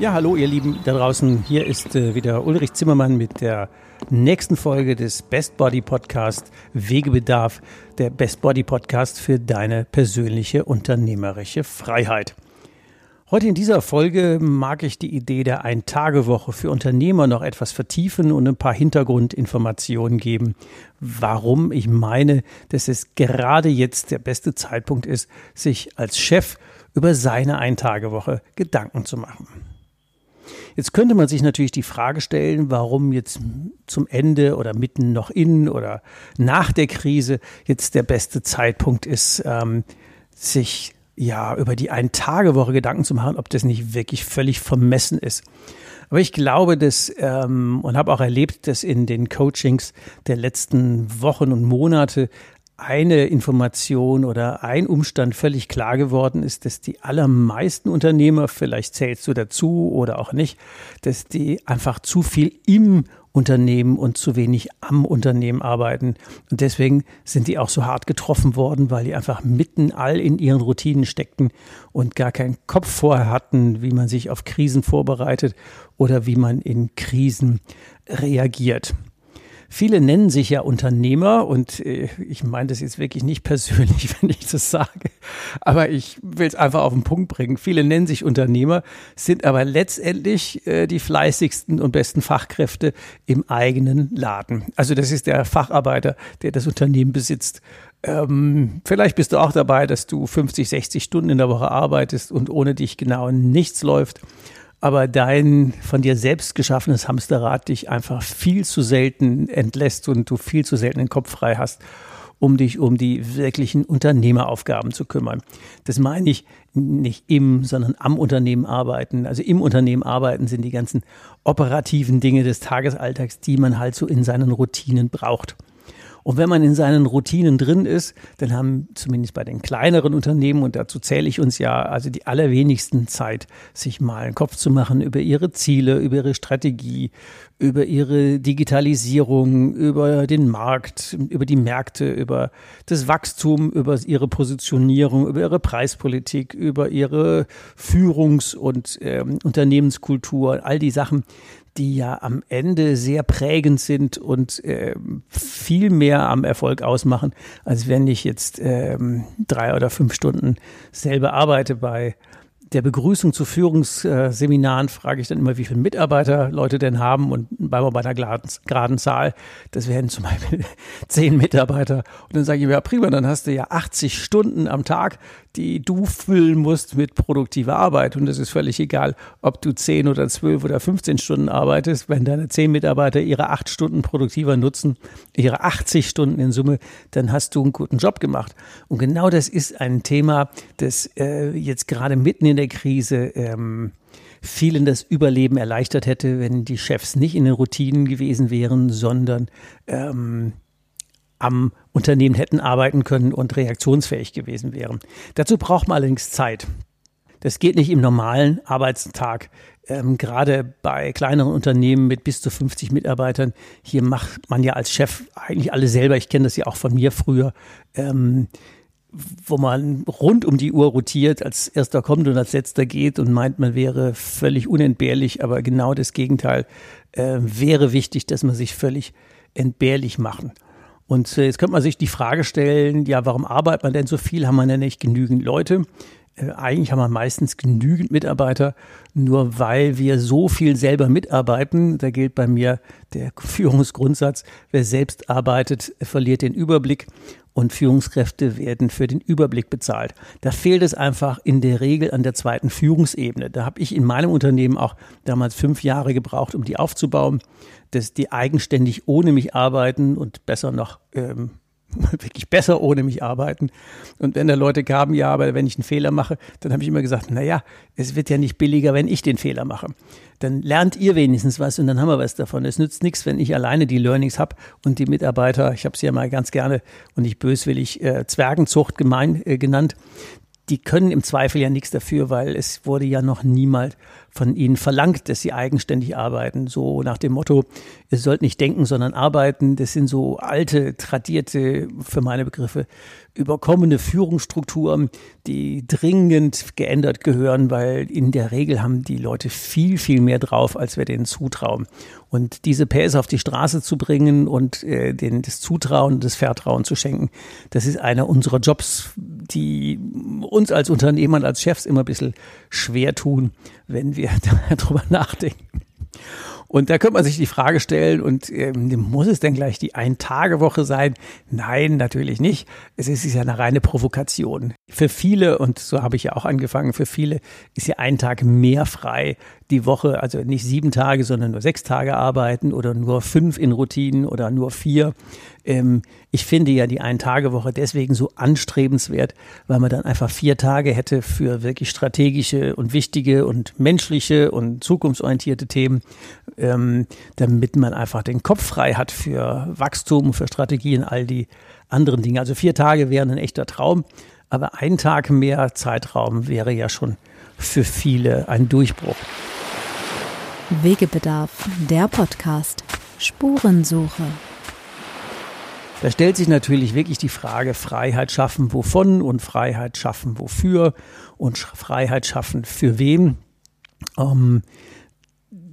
Ja, hallo ihr Lieben da draußen. Hier ist äh, wieder Ulrich Zimmermann mit der nächsten Folge des Best Body Podcast Wegebedarf, der Best Body Podcast für deine persönliche unternehmerische Freiheit. Heute in dieser Folge mag ich die Idee der Ein-Tage-Woche für Unternehmer noch etwas vertiefen und ein paar Hintergrundinformationen geben, warum ich meine, dass es gerade jetzt der beste Zeitpunkt ist, sich als Chef über seine Ein-Tage-Woche Gedanken zu machen. Jetzt könnte man sich natürlich die Frage stellen, warum jetzt zum Ende oder mitten noch in oder nach der Krise jetzt der beste Zeitpunkt ist, ähm, sich ja, über die Ein-Tage-Woche Gedanken zu machen, ob das nicht wirklich völlig vermessen ist. Aber ich glaube, dass ähm, und habe auch erlebt, dass in den Coachings der letzten Wochen und Monate eine Information oder ein Umstand völlig klar geworden ist, dass die allermeisten Unternehmer, vielleicht zählst du dazu oder auch nicht, dass die einfach zu viel im Unternehmen und zu wenig am Unternehmen arbeiten. Und deswegen sind die auch so hart getroffen worden, weil die einfach mitten all in ihren Routinen steckten und gar keinen Kopf vorher hatten, wie man sich auf Krisen vorbereitet oder wie man in Krisen reagiert. Viele nennen sich ja Unternehmer und äh, ich meine das jetzt wirklich nicht persönlich, wenn ich das sage, aber ich will es einfach auf den Punkt bringen. Viele nennen sich Unternehmer, sind aber letztendlich äh, die fleißigsten und besten Fachkräfte im eigenen Laden. Also das ist der Facharbeiter, der das Unternehmen besitzt. Ähm, vielleicht bist du auch dabei, dass du 50, 60 Stunden in der Woche arbeitest und ohne dich genau nichts läuft aber dein von dir selbst geschaffenes Hamsterrad dich einfach viel zu selten entlässt und du viel zu selten den Kopf frei hast, um dich um die wirklichen Unternehmeraufgaben zu kümmern. Das meine ich nicht im, sondern am Unternehmen arbeiten. Also im Unternehmen arbeiten sind die ganzen operativen Dinge des Tagesalltags, die man halt so in seinen Routinen braucht. Und wenn man in seinen Routinen drin ist, dann haben zumindest bei den kleineren Unternehmen, und dazu zähle ich uns ja, also die allerwenigsten Zeit, sich mal einen Kopf zu machen über ihre Ziele, über ihre Strategie, über ihre Digitalisierung, über den Markt, über die Märkte, über das Wachstum, über ihre Positionierung, über ihre Preispolitik, über ihre Führungs- und ähm, Unternehmenskultur, all die Sachen, die ja am Ende sehr prägend sind und äh, viel mehr am Erfolg ausmachen, als wenn ich jetzt ähm, drei oder fünf Stunden selber arbeite bei der Begrüßung zu Führungsseminaren frage ich dann immer, wie viele Mitarbeiter Leute denn haben und bei einer geraden Zahl. Das wären zum Beispiel zehn Mitarbeiter. Und dann sage ich mir, ja prima, dann hast du ja 80 Stunden am Tag, die du füllen musst mit produktiver Arbeit. Und es ist völlig egal, ob du 10 oder 12 oder 15 Stunden arbeitest. Wenn deine 10 Mitarbeiter ihre 8 Stunden produktiver nutzen, ihre 80 Stunden in Summe, dann hast du einen guten Job gemacht. Und genau das ist ein Thema, das äh, jetzt gerade mitten in der Krise ähm, vielen das Überleben erleichtert hätte, wenn die Chefs nicht in den Routinen gewesen wären, sondern ähm, am Unternehmen hätten arbeiten können und reaktionsfähig gewesen wären. Dazu braucht man allerdings Zeit. Das geht nicht im normalen Arbeitstag. Ähm, gerade bei kleineren Unternehmen mit bis zu 50 Mitarbeitern, hier macht man ja als Chef eigentlich alle selber. Ich kenne das ja auch von mir früher. Ähm, wo man rund um die Uhr rotiert, als erster kommt und als letzter geht und meint, man wäre völlig unentbehrlich, aber genau das Gegenteil äh, wäre wichtig, dass man sich völlig entbehrlich machen. Und äh, jetzt könnte man sich die Frage stellen, ja, warum arbeitet man denn so viel? Haben wir denn nicht genügend Leute? Äh, eigentlich haben wir meistens genügend Mitarbeiter, nur weil wir so viel selber mitarbeiten. Da gilt bei mir der Führungsgrundsatz, wer selbst arbeitet, verliert den Überblick und Führungskräfte werden für den Überblick bezahlt. Da fehlt es einfach in der Regel an der zweiten Führungsebene. Da habe ich in meinem Unternehmen auch damals fünf Jahre gebraucht, um die aufzubauen, dass die eigenständig ohne mich arbeiten und besser noch ähm, wirklich besser ohne mich arbeiten. Und wenn da Leute kamen, ja, aber wenn ich einen Fehler mache, dann habe ich immer gesagt, na ja, es wird ja nicht billiger, wenn ich den Fehler mache. Dann lernt ihr wenigstens was und dann haben wir was davon. Es nützt nichts, wenn ich alleine die Learnings habe und die Mitarbeiter, ich habe sie ja mal ganz gerne und nicht böswillig äh, Zwergenzucht gemein, äh, genannt, die können im Zweifel ja nichts dafür, weil es wurde ja noch niemals von ihnen verlangt, dass sie eigenständig arbeiten. So nach dem Motto, ihr sollt nicht denken, sondern arbeiten. Das sind so alte, tradierte, für meine Begriffe, überkommene Führungsstrukturen, die dringend geändert gehören, weil in der Regel haben die Leute viel, viel mehr drauf, als wir denen zutrauen. Und diese PS auf die Straße zu bringen und äh, denen das Zutrauen, das Vertrauen zu schenken, das ist einer unserer Jobs, die uns als Unternehmern, als Chefs immer ein bisschen schwer tun, wenn wir darüber nachdenken. Und da könnte man sich die Frage stellen, und ähm, muss es denn gleich die Ein-Tage-Woche sein? Nein, natürlich nicht. Es ist ja eine reine Provokation. Für viele, und so habe ich ja auch angefangen, für viele ist ja ein Tag mehr frei die Woche, also nicht sieben Tage, sondern nur sechs Tage arbeiten oder nur fünf in Routinen oder nur vier. Ähm, ich finde ja die Ein-Tage-Woche deswegen so anstrebenswert, weil man dann einfach vier Tage hätte für wirklich strategische und wichtige und menschliche und zukunftsorientierte Themen, ähm, damit man einfach den Kopf frei hat für Wachstum, für Strategien, all die anderen Dinge. Also vier Tage wären ein echter Traum, aber ein Tag mehr Zeitraum wäre ja schon für viele ein Durchbruch. Wegebedarf, der Podcast. Spurensuche. Da stellt sich natürlich wirklich die Frage, Freiheit schaffen wovon und Freiheit schaffen wofür und Freiheit schaffen für wen. Ähm,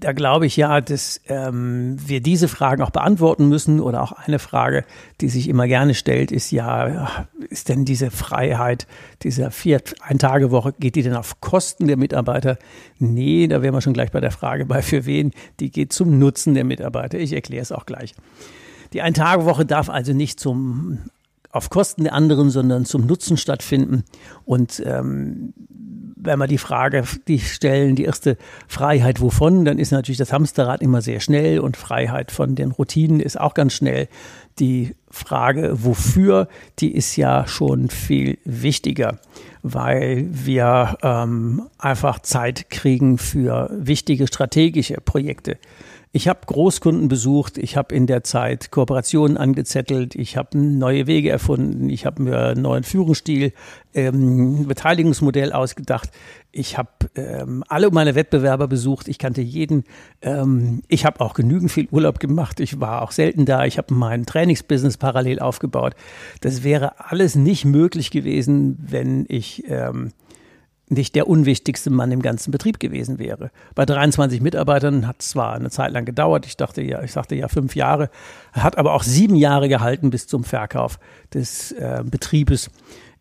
da glaube ich ja, dass ähm, wir diese Fragen auch beantworten müssen. Oder auch eine Frage, die sich immer gerne stellt, ist ja, ist denn diese Freiheit, diese vier Ein-Tage-Woche, geht die denn auf Kosten der Mitarbeiter? Nee, da wären wir schon gleich bei der Frage bei für wen. Die geht zum Nutzen der Mitarbeiter. Ich erkläre es auch gleich. Die Ein-Tage-Woche darf also nicht zum auf Kosten der anderen, sondern zum Nutzen stattfinden. Und ähm, wenn wir die Frage die stellen, die erste Freiheit wovon, dann ist natürlich das Hamsterrad immer sehr schnell und Freiheit von den Routinen ist auch ganz schnell. Die Frage wofür, die ist ja schon viel wichtiger, weil wir ähm, einfach Zeit kriegen für wichtige strategische Projekte. Ich habe Großkunden besucht, ich habe in der Zeit Kooperationen angezettelt, ich habe neue Wege erfunden, ich habe mir einen neuen Führungsstil, ähm, Beteiligungsmodell ausgedacht. Ich habe ähm, alle meine Wettbewerber besucht, ich kannte jeden. Ähm, ich habe auch genügend viel Urlaub gemacht, ich war auch selten da, ich habe mein Trainingsbusiness parallel aufgebaut. Das wäre alles nicht möglich gewesen, wenn ich ähm, nicht der unwichtigste Mann im ganzen Betrieb gewesen wäre. Bei 23 Mitarbeitern hat es zwar eine Zeit lang gedauert, ich dachte ja, ich sagte ja fünf Jahre, hat aber auch sieben Jahre gehalten bis zum Verkauf des äh, Betriebes.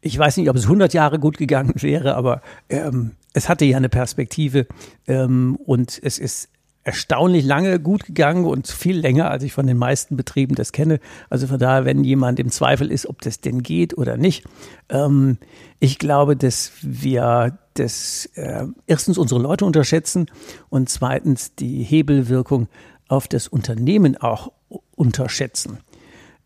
Ich weiß nicht, ob es 100 Jahre gut gegangen wäre, aber ähm, es hatte ja eine Perspektive ähm, und es ist erstaunlich lange gut gegangen und viel länger, als ich von den meisten Betrieben das kenne. Also von daher, wenn jemand im Zweifel ist, ob das denn geht oder nicht. Ähm, ich glaube, dass wir das äh, erstens unsere Leute unterschätzen und zweitens die Hebelwirkung auf das Unternehmen auch unterschätzen.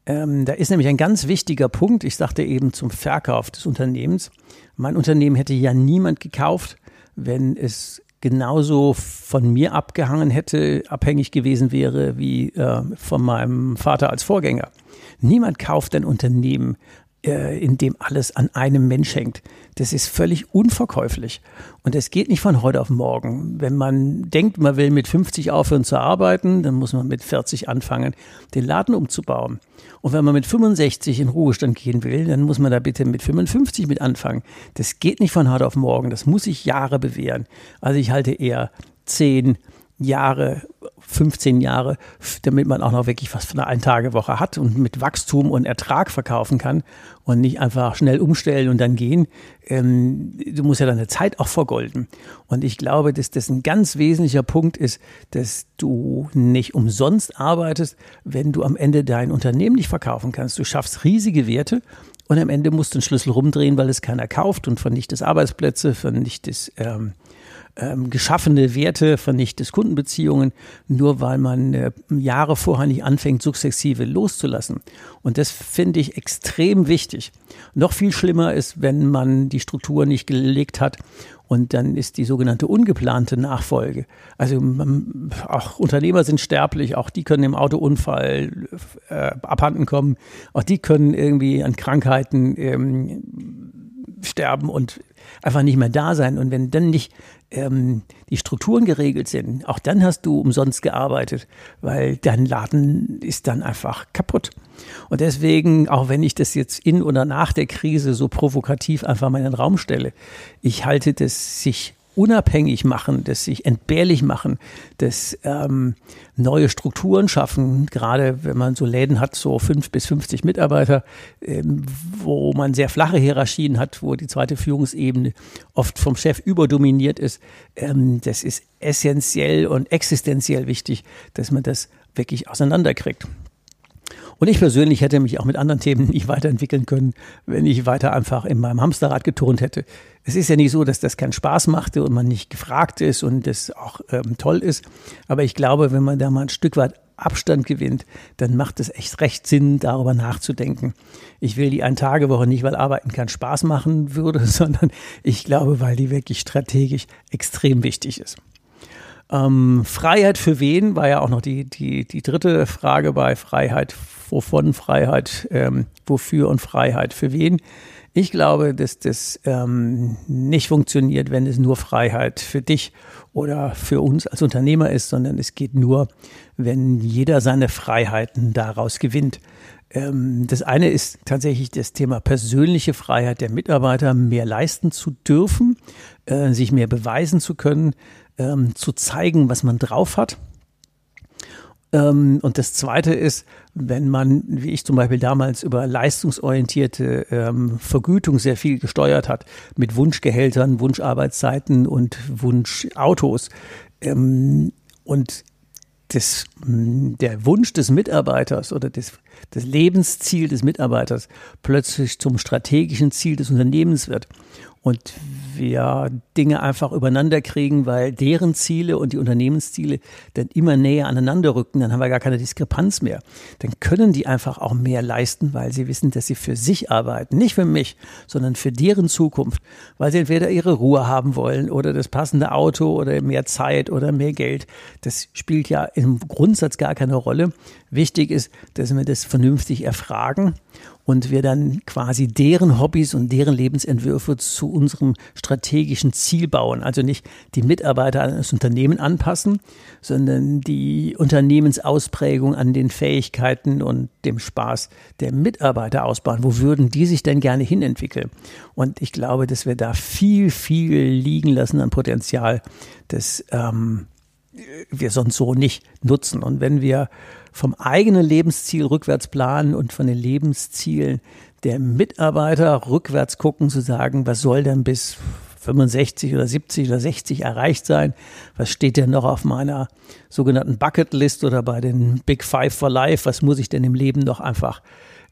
Ähm, da ist nämlich ein ganz wichtiger Punkt. Ich sagte eben zum Verkauf des Unternehmens. Mein Unternehmen hätte ja niemand gekauft, wenn es genauso von mir abgehangen hätte, abhängig gewesen wäre wie äh, von meinem Vater als Vorgänger. Niemand kauft ein Unternehmen, in dem alles an einem Mensch hängt. Das ist völlig unverkäuflich. Und es geht nicht von heute auf morgen. Wenn man denkt, man will mit 50 aufhören zu arbeiten, dann muss man mit 40 anfangen, den Laden umzubauen. Und wenn man mit 65 in Ruhestand gehen will, dann muss man da bitte mit 55 mit anfangen. Das geht nicht von heute auf morgen. Das muss sich Jahre bewähren. Also ich halte eher 10 Jahre 15 Jahre, damit man auch noch wirklich was von einer Ein-Tage-Woche hat und mit Wachstum und Ertrag verkaufen kann und nicht einfach schnell umstellen und dann gehen. Ähm, du musst ja deine Zeit auch vergolden. Und ich glaube, dass das ein ganz wesentlicher Punkt ist, dass du nicht umsonst arbeitest, wenn du am Ende dein Unternehmen nicht verkaufen kannst. Du schaffst riesige Werte und am Ende musst du den Schlüssel rumdrehen, weil es keiner kauft und vernichtest Arbeitsplätze, vernichtest ähm, ähm, geschaffene Werte, vernichtet Kundenbeziehungen, nur weil man äh, Jahre vorher nicht anfängt, sukzessive loszulassen. Und das finde ich extrem wichtig. Noch viel schlimmer ist, wenn man die Struktur nicht gelegt hat und dann ist die sogenannte ungeplante Nachfolge. Also man, auch Unternehmer sind sterblich, auch die können im Autounfall äh, abhanden kommen, auch die können irgendwie an Krankheiten ähm, sterben und einfach nicht mehr da sein. Und wenn dann nicht ähm, die Strukturen geregelt sind, auch dann hast du umsonst gearbeitet, weil dein Laden ist dann einfach kaputt. Und deswegen, auch wenn ich das jetzt in oder nach der Krise so provokativ einfach mal in den Raum stelle, ich halte das sich unabhängig machen, das sich entbehrlich machen, das ähm, neue Strukturen schaffen, gerade wenn man so Läden hat, so fünf bis 50 Mitarbeiter, ähm, wo man sehr flache Hierarchien hat, wo die zweite Führungsebene oft vom Chef überdominiert ist. Ähm, das ist essentiell und existenziell wichtig, dass man das wirklich auseinanderkriegt. Und ich persönlich hätte mich auch mit anderen Themen nicht weiterentwickeln können, wenn ich weiter einfach in meinem Hamsterrad geturnt hätte. Es ist ja nicht so, dass das keinen Spaß machte und man nicht gefragt ist und das auch ähm, toll ist. Aber ich glaube, wenn man da mal ein Stück weit Abstand gewinnt, dann macht es echt recht Sinn, darüber nachzudenken. Ich will die Ein-Tage-Woche nicht, weil Arbeiten keinen Spaß machen würde, sondern ich glaube, weil die wirklich strategisch extrem wichtig ist. Ähm, Freiheit für wen war ja auch noch die, die, die dritte Frage bei Freiheit. Wovon Freiheit, ähm, wofür und Freiheit für wen? Ich glaube, dass das ähm, nicht funktioniert, wenn es nur Freiheit für dich oder für uns als Unternehmer ist, sondern es geht nur, wenn jeder seine Freiheiten daraus gewinnt. Ähm, das eine ist tatsächlich das Thema persönliche Freiheit der Mitarbeiter, mehr leisten zu dürfen, äh, sich mehr beweisen zu können, ähm, zu zeigen, was man drauf hat. Ähm, und das Zweite ist, wenn man, wie ich zum Beispiel damals über leistungsorientierte ähm, Vergütung sehr viel gesteuert hat, mit Wunschgehältern, Wunscharbeitszeiten und Wunschautos. Ähm, und das, der Wunsch des Mitarbeiters oder des, das Lebensziel des Mitarbeiters plötzlich zum strategischen Ziel des Unternehmens wird und wir Dinge einfach übereinander kriegen, weil deren Ziele und die Unternehmensziele dann immer näher aneinander rücken, dann haben wir gar keine Diskrepanz mehr. Dann können die einfach auch mehr leisten, weil sie wissen, dass sie für sich arbeiten, nicht für mich, sondern für deren Zukunft, weil sie entweder ihre Ruhe haben wollen oder das passende Auto oder mehr Zeit oder mehr Geld. Das spielt ja im Grundsatz gar keine Rolle. Wichtig ist, dass wir das vernünftig erfragen und wir dann quasi deren Hobbys und deren Lebensentwürfe zu unserem strategischen Ziel bauen. Also nicht die Mitarbeiter an das Unternehmen anpassen, sondern die Unternehmensausprägung an den Fähigkeiten und dem Spaß der Mitarbeiter ausbauen. Wo würden die sich denn gerne hinentwickeln? Und ich glaube, dass wir da viel, viel liegen lassen an Potenzial, das ähm, wir sonst so nicht nutzen. Und wenn wir vom eigenen Lebensziel rückwärts planen und von den Lebenszielen der Mitarbeiter rückwärts gucken, zu sagen, was soll denn bis 65 oder 70 oder 60 erreicht sein? Was steht denn noch auf meiner sogenannten Bucketlist oder bei den Big Five for Life? Was muss ich denn im Leben noch einfach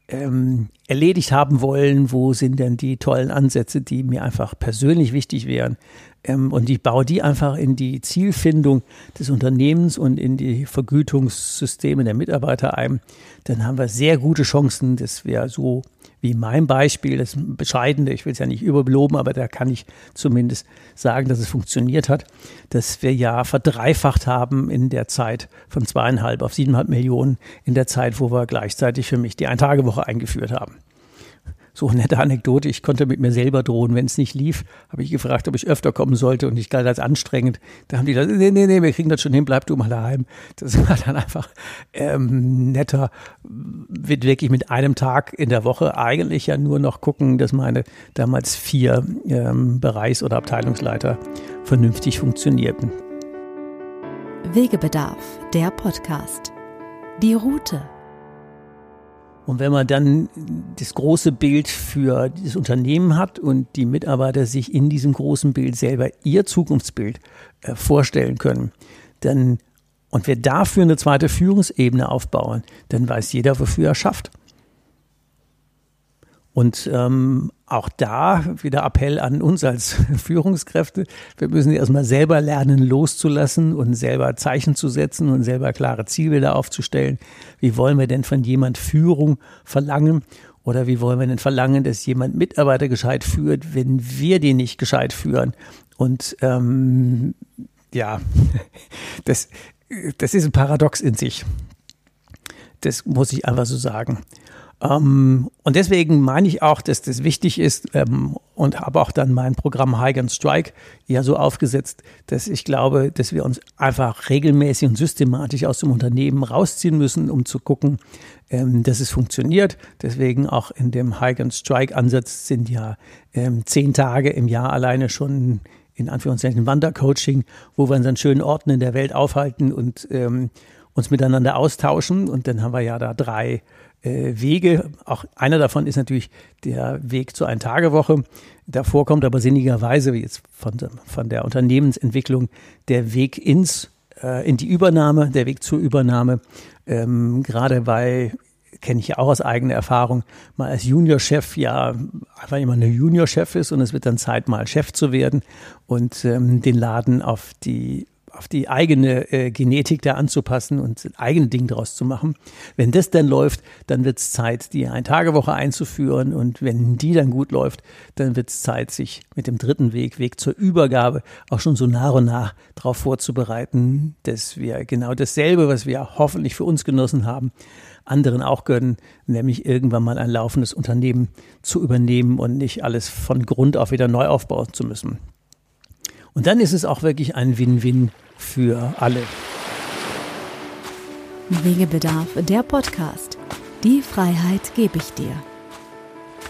ähm, erledigt haben wollen? Wo sind denn die tollen Ansätze, die mir einfach persönlich wichtig wären? Ähm, und ich baue die einfach in die Zielfindung des Unternehmens und in die Vergütungssysteme der Mitarbeiter ein. Dann haben wir sehr gute Chancen, dass wir so wie mein Beispiel, das Bescheidene, ich will es ja nicht überbeloben, aber da kann ich zumindest sagen, dass es funktioniert hat, dass wir ja verdreifacht haben in der Zeit von zweieinhalb auf siebeneinhalb Millionen in der Zeit, wo wir gleichzeitig für mich die Ein-Tage-Woche eingeführt haben so eine nette Anekdote. Ich konnte mit mir selber drohen, wenn es nicht lief. Habe ich gefragt, ob ich öfter kommen sollte und ich galt als anstrengend. Da haben die gesagt, nee, nee, nee, wir kriegen das schon hin, bleib du mal daheim. Das war dann einfach ähm, netter. Wird wirklich mit einem Tag in der Woche eigentlich ja nur noch gucken, dass meine damals vier ähm, Bereichs- oder Abteilungsleiter vernünftig funktionierten. Wegebedarf, der Podcast. Die Route. Und wenn man dann das große Bild für dieses Unternehmen hat und die Mitarbeiter sich in diesem großen Bild selber ihr Zukunftsbild äh, vorstellen können, dann und wir dafür eine zweite Führungsebene aufbauen, dann weiß jeder, wofür er schafft. Und ähm, auch da wieder Appell an uns als Führungskräfte. Wir müssen erstmal selber lernen, loszulassen und selber Zeichen zu setzen und selber klare Zielbilder aufzustellen. Wie wollen wir denn von jemand Führung verlangen? Oder wie wollen wir denn verlangen, dass jemand Mitarbeiter gescheit führt, wenn wir den nicht gescheit führen? Und ähm, ja, das, das ist ein Paradox in sich. Das muss ich einfach so sagen. Ähm, und deswegen meine ich auch, dass das wichtig ist ähm, und habe auch dann mein Programm High and Strike ja so aufgesetzt, dass ich glaube, dass wir uns einfach regelmäßig und systematisch aus dem Unternehmen rausziehen müssen, um zu gucken, ähm, dass es funktioniert. Deswegen auch in dem High and Strike Ansatz sind ja ähm, zehn Tage im Jahr alleine schon in Anführungszeichen Wandercoaching, wo wir uns an schönen Orten in der Welt aufhalten und ähm, uns miteinander austauschen. Und dann haben wir ja da drei Wege. Auch einer davon ist natürlich der Weg zur Ein-Tage-Woche. Davor kommt aber sinnigerweise, wie jetzt von, von der Unternehmensentwicklung, der Weg ins, äh, in die Übernahme, der Weg zur Übernahme. Ähm, gerade weil kenne ich ja auch aus eigener Erfahrung, mal als Juniorchef ja einfach immer eine Juniorchef ist und es wird dann Zeit, mal Chef zu werden und ähm, den Laden auf die auf die eigene äh, Genetik da anzupassen und ein eigenes Ding draus zu machen. Wenn das dann läuft, dann wird es Zeit, die Ein-Tage-Woche einzuführen. Und wenn die dann gut läuft, dann wird es Zeit, sich mit dem dritten Weg, Weg zur Übergabe, auch schon so nach und nach darauf vorzubereiten, dass wir genau dasselbe, was wir hoffentlich für uns genossen haben, anderen auch gönnen, nämlich irgendwann mal ein laufendes Unternehmen zu übernehmen und nicht alles von Grund auf wieder neu aufbauen zu müssen. Und dann ist es auch wirklich ein Win-Win für alle. Wegebedarf, der Podcast. Die Freiheit gebe ich dir.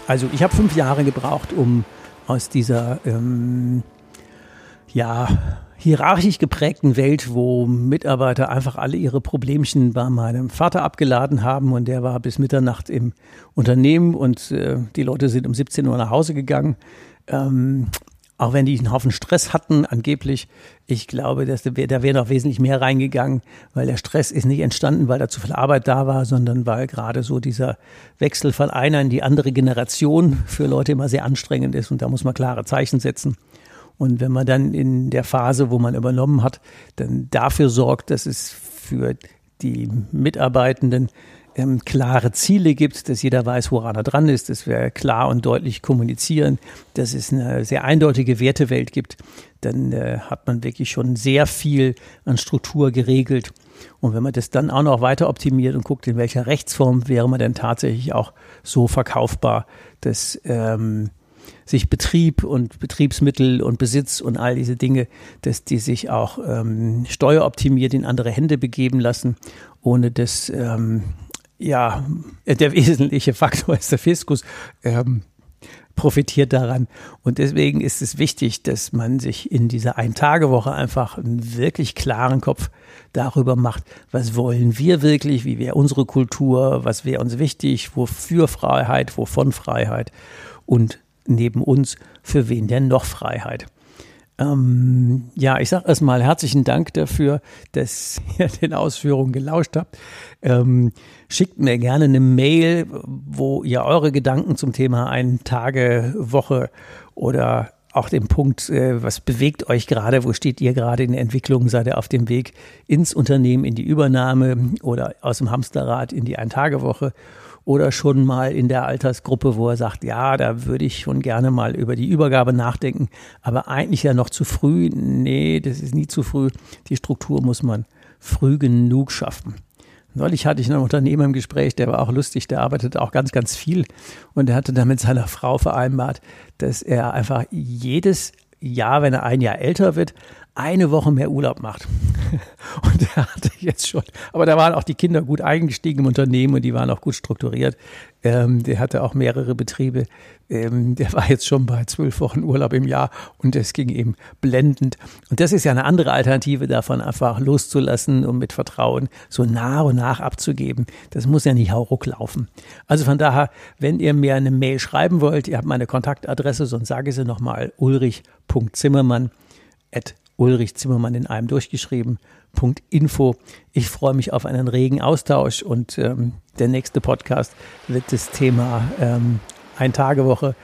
Also ich habe fünf Jahre gebraucht, um aus dieser ähm, ja, hierarchisch geprägten Welt, wo Mitarbeiter einfach alle ihre Problemchen bei meinem Vater abgeladen haben und der war bis Mitternacht im Unternehmen und äh, die Leute sind um 17 Uhr nach Hause gegangen. Ähm, auch wenn die einen Haufen Stress hatten, angeblich, ich glaube, dass da wäre noch wesentlich mehr reingegangen, weil der Stress ist nicht entstanden, weil da zu viel Arbeit da war, sondern weil gerade so dieser Wechsel von einer in die andere Generation für Leute immer sehr anstrengend ist und da muss man klare Zeichen setzen. Und wenn man dann in der Phase, wo man übernommen hat, dann dafür sorgt, dass es für die Mitarbeitenden ähm, klare Ziele gibt, dass jeder weiß, woran er dran ist, dass wir klar und deutlich kommunizieren, dass es eine sehr eindeutige Wertewelt gibt, dann äh, hat man wirklich schon sehr viel an Struktur geregelt. Und wenn man das dann auch noch weiter optimiert und guckt, in welcher Rechtsform wäre man denn tatsächlich auch so verkaufbar, dass ähm, sich Betrieb und Betriebsmittel und Besitz und all diese Dinge, dass die sich auch ähm, steueroptimiert in andere Hände begeben lassen, ohne dass ähm, ja, der wesentliche Faktor ist der Fiskus, ähm, profitiert daran. Und deswegen ist es wichtig, dass man sich in dieser Ein-Tage-Woche einfach einen wirklich klaren Kopf darüber macht, was wollen wir wirklich, wie wäre unsere Kultur, was wäre uns wichtig, wofür Freiheit, wovon Freiheit und neben uns, für wen denn noch Freiheit. Ähm, ja, ich sage erstmal herzlichen Dank dafür, dass ihr den Ausführungen gelauscht habt. Ähm, schickt mir gerne eine Mail, wo ihr eure Gedanken zum Thema ein Tage Woche oder auch den Punkt, äh, was bewegt euch gerade, wo steht ihr gerade in der Entwicklung, seid ihr auf dem Weg ins Unternehmen, in die Übernahme oder aus dem Hamsterrad in die Ein-Tage-Woche oder schon mal in der Altersgruppe, wo er sagt, ja, da würde ich schon gerne mal über die Übergabe nachdenken, aber eigentlich ja noch zu früh. Nee, das ist nie zu früh. Die Struktur muss man früh genug schaffen. Neulich hatte ich einen Unternehmer im Gespräch, der war auch lustig, der arbeitet auch ganz, ganz viel und er hatte dann mit seiner Frau vereinbart, dass er einfach jedes Jahr, wenn er ein Jahr älter wird, eine Woche mehr Urlaub macht. Und er hatte jetzt schon, aber da waren auch die Kinder gut eingestiegen im Unternehmen und die waren auch gut strukturiert. Ähm, der hatte auch mehrere Betriebe. Ähm, der war jetzt schon bei zwölf Wochen Urlaub im Jahr und es ging eben blendend. Und das ist ja eine andere Alternative davon, einfach loszulassen und mit Vertrauen so nach und nach abzugeben. Das muss ja nicht hauruck laufen. Also von daher, wenn ihr mir eine Mail schreiben wollt, ihr habt meine Kontaktadresse, sonst sage ich sie nochmal ulrich.zimmermann Ulrich Zimmermann in einem durchgeschrieben. Info. Ich freue mich auf einen regen Austausch und ähm, der nächste Podcast wird das Thema ähm, Ein-Tage-Woche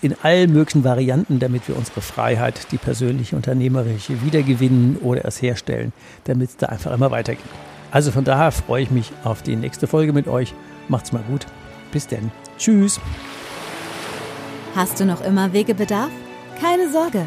in allen möglichen Varianten, damit wir unsere Freiheit, die persönliche, unternehmerische wiedergewinnen oder es herstellen, damit es da einfach immer weitergeht. Also von daher freue ich mich auf die nächste Folge mit euch. Macht's mal gut. Bis denn. Tschüss. Hast du noch immer Wegebedarf? Keine Sorge.